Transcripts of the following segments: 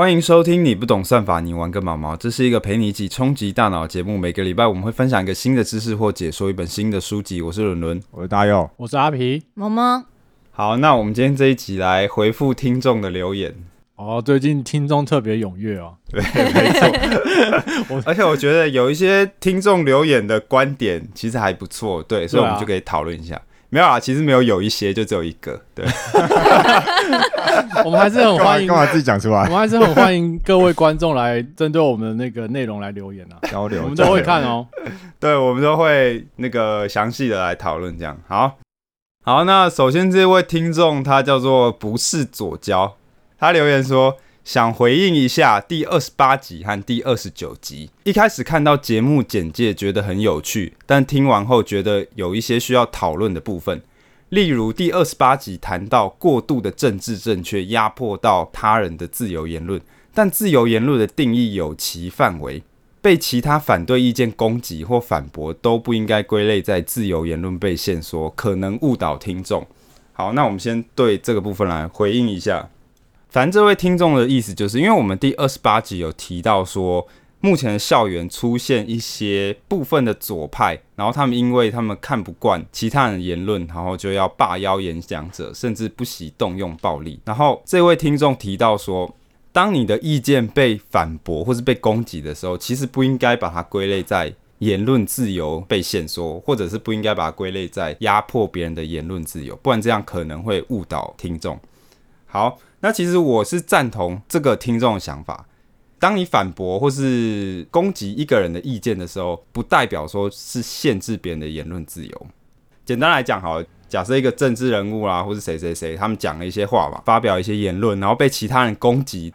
欢迎收听你不懂算法，你玩个毛毛。这是一个陪你一起冲击大脑的节目。每个礼拜我们会分享一个新的知识或解说一本新的书籍。我是伦伦，我是大佑，我是阿皮。毛毛，好，那我们今天这一集来回复听众的留言。哦，最近听众特别踊跃哦。对，没错。而且我觉得有一些听众留言的观点其实还不错，对，所以我们就可以讨论一下。没有啊，其实没有，有一些就只有一个。对，我们还是很欢迎，干嘛自己讲出来？我们还是很欢迎各位观众来针对我们的那个内容来留言啊，交流，我们都会看哦。对，我们都会那个详细的来讨论，这样好。好，那首先这位听众他叫做不是左交，他留言说。想回应一下第二十八集和第二十九集。一开始看到节目简介，觉得很有趣，但听完后觉得有一些需要讨论的部分。例如第二十八集谈到过度的政治正确压迫到他人的自由言论，但自由言论的定义有其范围，被其他反对意见攻击或反驳都不应该归类在自由言论被限缩，可能误导听众。好，那我们先对这个部分来回应一下。反正这位听众的意思就是，因为我们第二十八集有提到说，目前的校园出现一些部分的左派，然后他们因为他们看不惯其他人的言论，然后就要罢邀演讲者，甚至不惜动用暴力。然后这位听众提到说，当你的意见被反驳或是被攻击的时候，其实不应该把它归类在言论自由被限缩，或者是不应该把它归类在压迫别人的言论自由，不然这样可能会误导听众。好。那其实我是赞同这个听众的想法。当你反驳或是攻击一个人的意见的时候，不代表说是限制别人的言论自由。简单来讲，好，假设一个政治人物啦，或是谁谁谁，他们讲了一些话嘛，发表一些言论，然后被其他人攻击，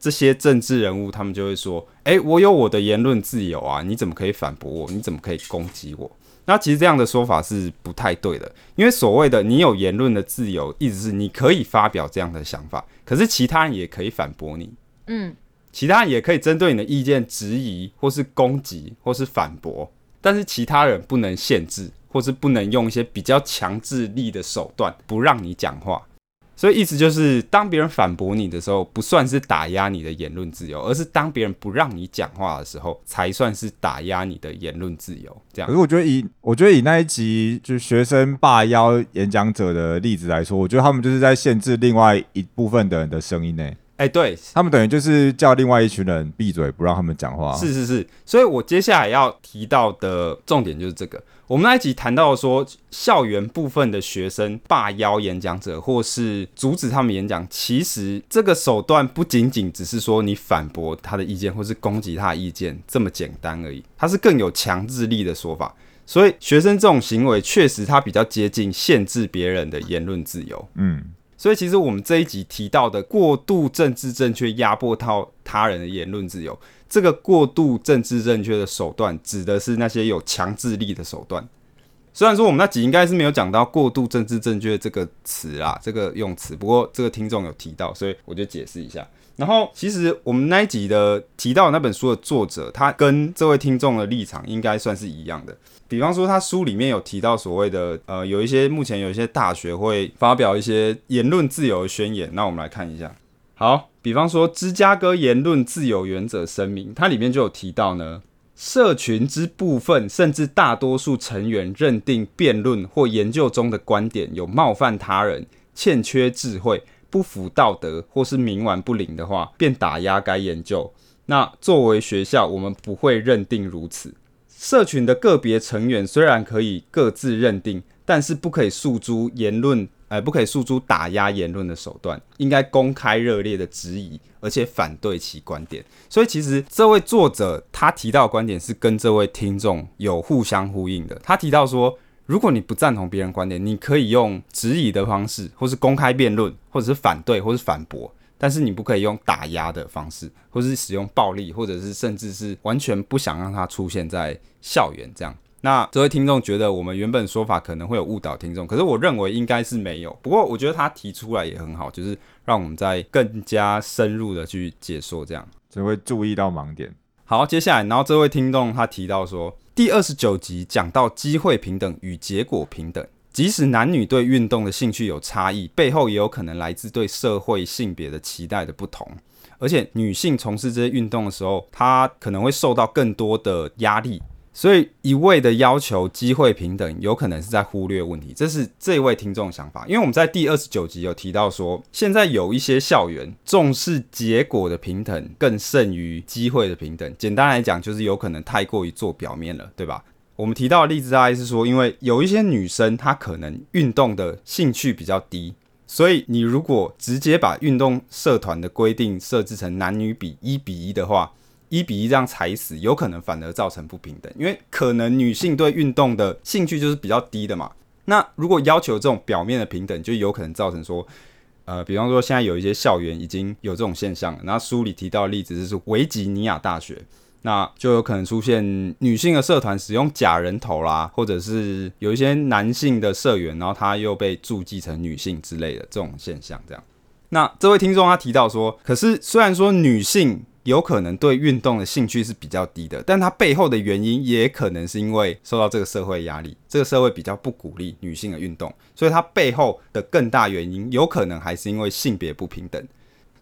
这些政治人物他们就会说：“诶，我有我的言论自由啊，你怎么可以反驳我？你怎么可以攻击我？”那其实这样的说法是不太对的，因为所谓的你有言论的自由，意思是你可以发表这样的想法，可是其他人也可以反驳你，嗯，其他人也可以针对你的意见质疑，或是攻击，或是反驳，但是其他人不能限制，或是不能用一些比较强制力的手段不让你讲话。所以意思就是，当别人反驳你的时候，不算是打压你的言论自由，而是当别人不让你讲话的时候，才算是打压你的言论自由。这样。可是我觉得以我觉得以那一集就学生罢邀演讲者的例子来说，我觉得他们就是在限制另外一部分的人的声音呢。哎，对他们等于就是叫另外一群人闭嘴，不让他们讲话。是是是，所以我接下来要提到的重点就是这个。我们那一集谈到说，校园部分的学生霸邀演讲者，或是阻止他们演讲，其实这个手段不仅仅只是说你反驳他的意见，或是攻击他的意见这么简单而已，它是更有强制力的说法。所以学生这种行为，确实他比较接近限制别人的言论自由。嗯。所以，其实我们这一集提到的过度政治正确压迫到他人的言论自由，这个过度政治正确的手段，指的是那些有强制力的手段。虽然说我们那集应该是没有讲到过度政治正确这个词啦，这个用词，不过这个听众有提到，所以我就解释一下。然后，其实我们那一集的提到那本书的作者，他跟这位听众的立场应该算是一样的。比方说，他书里面有提到所谓的呃，有一些目前有一些大学会发表一些言论自由的宣言。那我们来看一下。好，比方说芝加哥言论自由原则声明，它里面就有提到呢，社群之部分甚至大多数成员认定辩论或研究中的观点有冒犯他人、欠缺智慧、不符道德或是冥顽不灵的话，便打压该研究。那作为学校，我们不会认定如此。社群的个别成员虽然可以各自认定，但是不可以诉诸言论，呃，不可以诉诸打压言论的手段，应该公开热烈的质疑，而且反对其观点。所以，其实这位作者他提到的观点是跟这位听众有互相呼应的。他提到说，如果你不赞同别人观点，你可以用质疑的方式，或是公开辩论，或者是反对，或是反驳。但是你不可以用打压的方式，或是使用暴力，或者是甚至是完全不想让它出现在校园这样。那这位听众觉得我们原本说法可能会有误导听众，可是我认为应该是没有。不过我觉得他提出来也很好，就是让我们在更加深入的去解说这样，只会注意到盲点。好，接下来，然后这位听众他提到说，第二十九集讲到机会平等与结果平等。即使男女对运动的兴趣有差异，背后也有可能来自对社会性别的期待的不同。而且女性从事这些运动的时候，她可能会受到更多的压力。所以一味的要求机会平等，有可能是在忽略问题。这是这位听众的想法。因为我们在第二十九集有提到说，现在有一些校园重视结果的平等更胜于机会的平等。简单来讲，就是有可能太过于做表面了，对吧？我们提到的例子大概是说，因为有一些女生她可能运动的兴趣比较低，所以你如果直接把运动社团的规定设置成男女比一比一的话，一比一这样踩死，有可能反而造成不平等，因为可能女性对运动的兴趣就是比较低的嘛。那如果要求这种表面的平等，就有可能造成说，呃，比方说现在有一些校园已经有这种现象，然后书里提到的例子就是维吉尼亚大学，那就有可能出现女性的社团使用假人头啦，或者是有一些男性的社员，然后他又被注记成女性之类的这种现象，这样。那这位听众他提到说，可是虽然说女性。有可能对运动的兴趣是比较低的，但它背后的原因也可能是因为受到这个社会压力，这个社会比较不鼓励女性的运动，所以它背后的更大原因有可能还是因为性别不平等。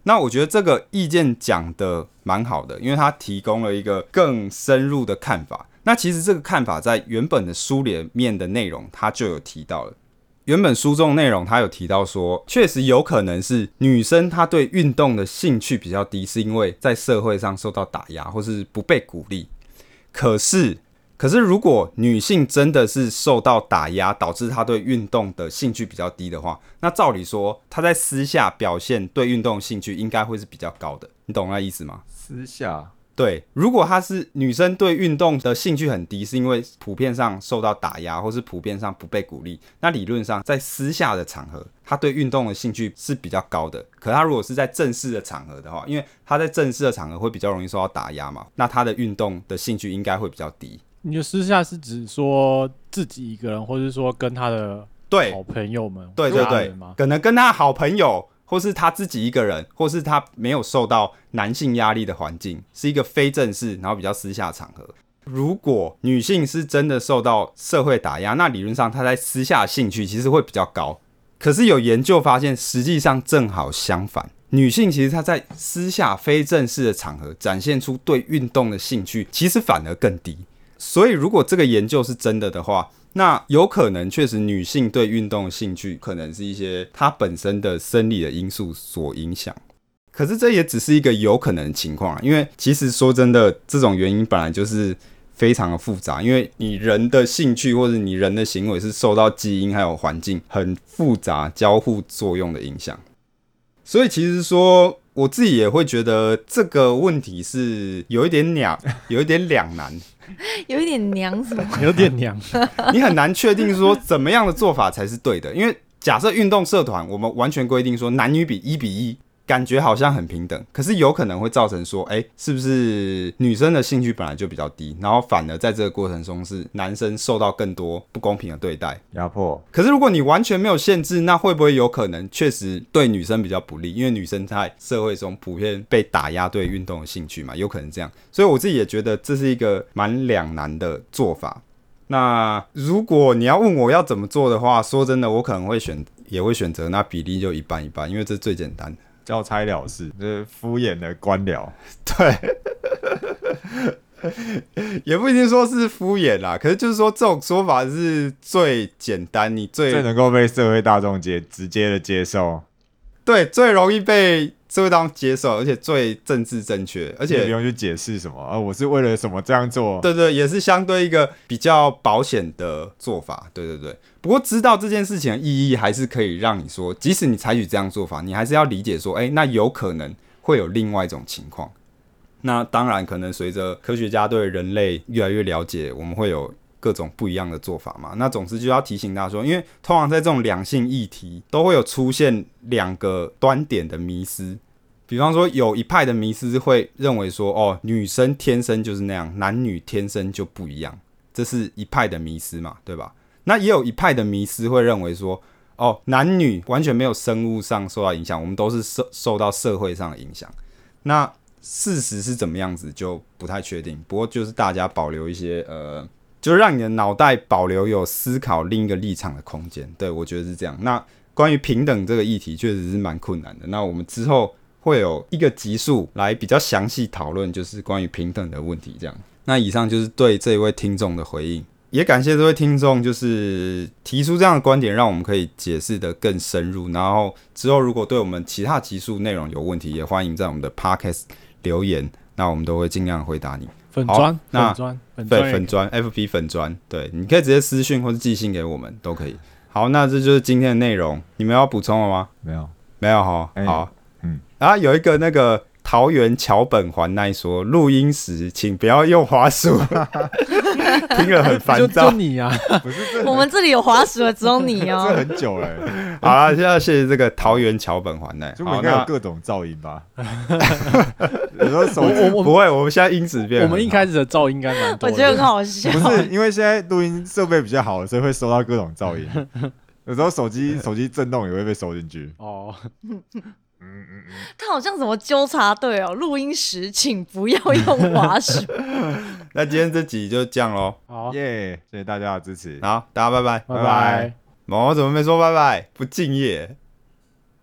那我觉得这个意见讲的蛮好的，因为它提供了一个更深入的看法。那其实这个看法在原本的书里面的内容，它就有提到了。原本书中内容，他有提到说，确实有可能是女生她对运动的兴趣比较低，是因为在社会上受到打压或是不被鼓励。可是，可是如果女性真的是受到打压，导致她对运动的兴趣比较低的话，那照理说她在私下表现对运动兴趣应该会是比较高的。你懂那意思吗？私下。对，如果她是女生对运动的兴趣很低，是因为普遍上受到打压，或是普遍上不被鼓励，那理论上在私下的场合，她对运动的兴趣是比较高的。可她如果是在正式的场合的话，因为她在正式的场合会比较容易受到打压嘛，那她的运动的兴趣应该会比较低。你的私下是指说自己一个人，或是说跟她的对好朋友们，对对对，可能跟她好朋友。或是他自己一个人，或是他没有受到男性压力的环境，是一个非正式，然后比较私下场合。如果女性是真的受到社会打压，那理论上她在私下兴趣其实会比较高。可是有研究发现，实际上正好相反，女性其实她在私下非正式的场合展现出对运动的兴趣，其实反而更低。所以如果这个研究是真的的话，那有可能确实，女性对运动的兴趣可能是一些她本身的生理的因素所影响。可是这也只是一个有可能的情况，因为其实说真的，这种原因本来就是非常的复杂。因为你人的兴趣或者你人的行为是受到基因还有环境很复杂交互作用的影响。所以其实说我自己也会觉得这个问题是有一点两，有一点两难。有一点娘什么？有点娘，你很难确定说怎么样的做法才是对的，因为假设运动社团我们完全规定说男女比一比一。感觉好像很平等，可是有可能会造成说，哎，是不是女生的兴趣本来就比较低，然后反而在这个过程中是男生受到更多不公平的对待、压迫？可是如果你完全没有限制，那会不会有可能确实对女生比较不利？因为女生在社会中普遍被打压对运动的兴趣嘛，有可能这样。所以我自己也觉得这是一个蛮两难的做法。那如果你要问我要怎么做的话，说真的，我可能会选，也会选择那比例就一半一半，因为这最简单。交差了事，就是敷衍的官僚。对，也不一定说是敷衍啦，可是就是说这种说法是最简单，你最最能够被社会大众接直接的接受，对，最容易被。社会当接受，而且最政治正确，而且不用去解释什么啊，我是为了什么这样做？对对，也是相对一个比较保险的做法。对对对，不过知道这件事情的意义，还是可以让你说，即使你采取这样做法，你还是要理解说，哎，那有可能会有另外一种情况。那当然，可能随着科学家对人类越来越了解，我们会有。各种不一样的做法嘛，那总之就要提醒大家说，因为通常在这种两性议题都会有出现两个端点的迷思，比方说有一派的迷思会认为说，哦，女生天生就是那样，男女天生就不一样，这是一派的迷思嘛，对吧？那也有一派的迷思会认为说，哦，男女完全没有生物上受到影响，我们都是受受到社会上的影响。那事实是怎么样子就不太确定，不过就是大家保留一些呃。就让你的脑袋保留有思考另一个立场的空间，对我觉得是这样。那关于平等这个议题，确实是蛮困难的。那我们之后。会有一个集数来比较详细讨论，就是关于平等的问题。这样，那以上就是对这一位听众的回应，也感谢这位听众，就是提出这样的观点，让我们可以解释的更深入。然后之后如果对我们其他集数内容有问题，也欢迎在我们的 podcast 留言，那我们都会尽量回答你。好粉砖，那粉砖，粉对，粉砖 FB 粉砖，对，你可以直接私信或者寄信给我们都可以。好，那这就是今天的内容，你们要补充了吗？没有，没有哈，哎好，嗯，啊有一个那个桃园桥本环奈说，录音时请不要用滑鼠，听了很就烦就躁。你啊，不是这我们这里有滑鼠的只有你哦 这哦。很久了，好了，现在谢谢这个桃园桥本环奈。好，就应该有各种噪音吧？有时候手机不会，我们现在音质变我。们一开始的噪音应该蛮多，我觉得很好笑。不是因为现在录音设备比较好，所以会收到各种噪音。有时候手机手机震动也会被收进去。哦，他好像什么纠察队哦，录音时请不要用滑鼠。那今天这集就这样喽。好，耶！谢谢大家的支持。好，大家拜拜。拜拜拜拜。我怎么没说拜拜？不敬业。